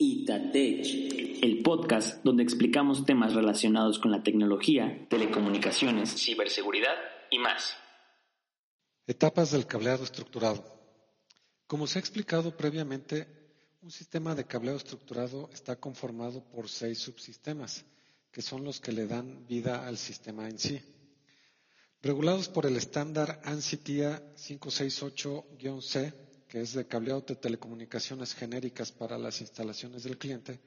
Itatech, el podcast donde explicamos temas relacionados con la tecnología, telecomunicaciones, ciberseguridad y más. Etapas del cableado estructurado. Como se ha explicado previamente, un sistema de cableado estructurado está conformado por seis subsistemas, que son los que le dan vida al sistema en sí. Regulados por el estándar ANSI-TIA 568-C, que es de cableado de telecomunicaciones genéricas para las instalaciones del cliente,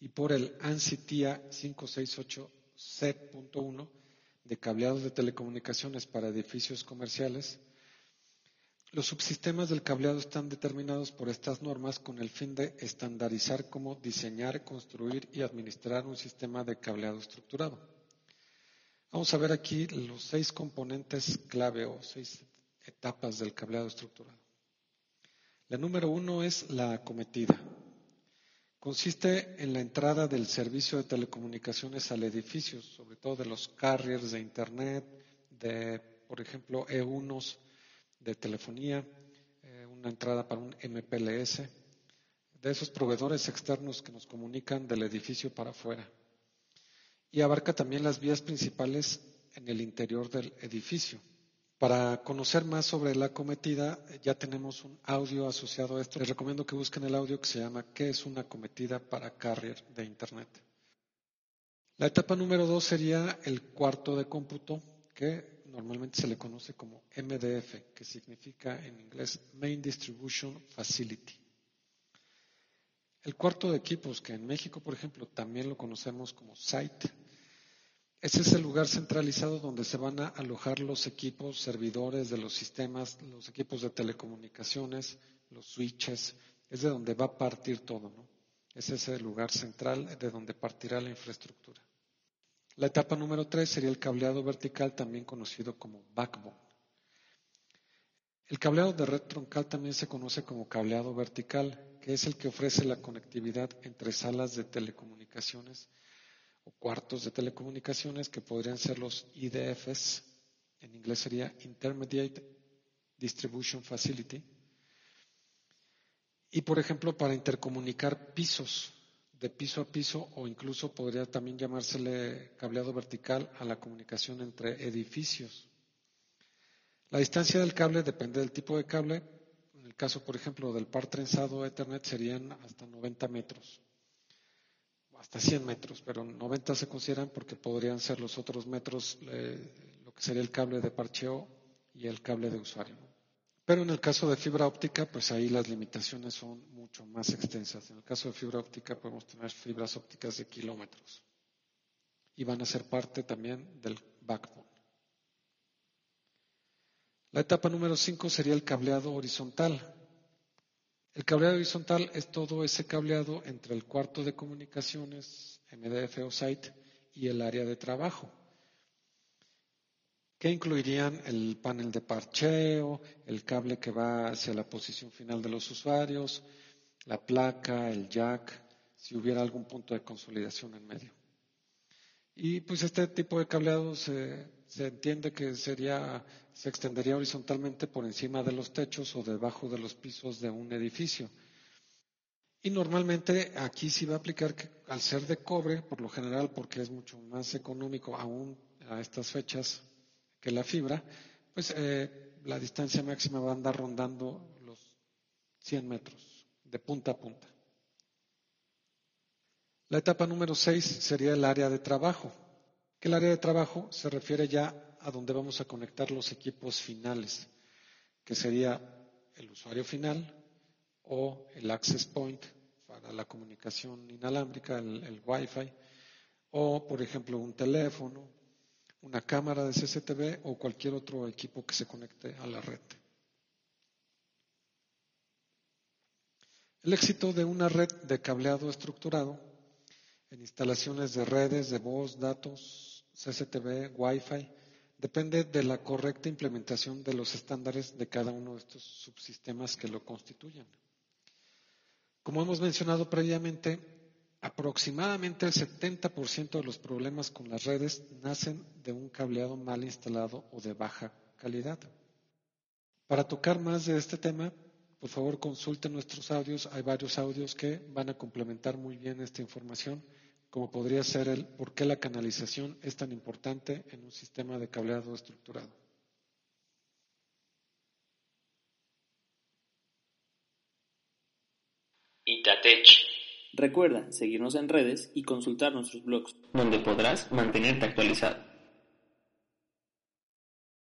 y por el ANSI-TIA 568C.1 de cableado de telecomunicaciones para edificios comerciales, los subsistemas del cableado están determinados por estas normas con el fin de estandarizar cómo diseñar, construir y administrar un sistema de cableado estructurado. Vamos a ver aquí los seis componentes clave o seis etapas del cableado estructurado. La número uno es la acometida. Consiste en la entrada del servicio de telecomunicaciones al edificio, sobre todo de los carriers de Internet, de, por ejemplo, E1s de telefonía, eh, una entrada para un MPLS, de esos proveedores externos que nos comunican del edificio para afuera. Y abarca también las vías principales en el interior del edificio. Para conocer más sobre la cometida, ya tenemos un audio asociado a esto. Les recomiendo que busquen el audio que se llama ¿Qué es una cometida para carrier de Internet? La etapa número dos sería el cuarto de cómputo, que normalmente se le conoce como MDF, que significa en inglés Main Distribution Facility. El cuarto de equipos, que en México, por ejemplo, también lo conocemos como site, ese es el lugar centralizado donde se van a alojar los equipos servidores de los sistemas, los equipos de telecomunicaciones, los switches, es de donde va a partir todo, ¿no? Ese es el lugar central de donde partirá la infraestructura. La etapa número tres sería el cableado vertical, también conocido como backbone. El cableado de red troncal también se conoce como cableado vertical, que es el que ofrece la conectividad entre salas de telecomunicaciones o cuartos de telecomunicaciones que podrían ser los IDFs, en inglés sería Intermediate Distribution Facility, y por ejemplo para intercomunicar pisos de piso a piso o incluso podría también llamársele cableado vertical a la comunicación entre edificios. La distancia del cable depende del tipo de cable. En el caso, por ejemplo, del par trenzado Ethernet serían hasta 90 metros, hasta 100 metros, pero 90 se consideran porque podrían ser los otros metros, eh, lo que sería el cable de parcheo y el cable de usuario. Pero en el caso de fibra óptica, pues ahí las limitaciones son mucho más extensas. En el caso de fibra óptica podemos tener fibras ópticas de kilómetros y van a ser parte también del backbone. La etapa número 5 sería el cableado horizontal. El cableado horizontal es todo ese cableado entre el cuarto de comunicaciones, MDF o site, y el área de trabajo que incluirían el panel de parcheo, el cable que va hacia la posición final de los usuarios, la placa, el jack, si hubiera algún punto de consolidación en medio. Y pues este tipo de cableado se, entiende que sería, se extendería horizontalmente por encima de los techos o debajo de los pisos de un edificio. Y normalmente aquí sí va a aplicar que al ser de cobre, por lo general, porque es mucho más económico aún a estas fechas, que la fibra, pues eh, la distancia máxima va a andar rondando los 100 metros, de punta a punta. La etapa número 6 sería el área de trabajo, el área de trabajo se refiere ya a donde vamos a conectar los equipos finales, que sería el usuario final o el access point para la comunicación inalámbrica, el, el Wi-Fi, o por ejemplo un teléfono, una cámara de CCTV o cualquier otro equipo que se conecte a la red. El éxito de una red de cableado estructurado en instalaciones de redes de voz, datos, CCTV, Wi-Fi, depende de la correcta implementación de los estándares de cada uno de estos subsistemas que lo constituyen. Como hemos mencionado previamente, Aproximadamente el 70% de los problemas con las redes nacen de un cableado mal instalado o de baja calidad. Para tocar más de este tema, Por favor, consulten nuestros audios. Hay varios audios que van a complementar muy bien esta información, como podría ser el por qué la canalización es tan importante en un sistema de cableado estructurado. Itatech. Recuerda seguirnos en redes y consultar nuestros blogs, donde podrás mantenerte actualizado.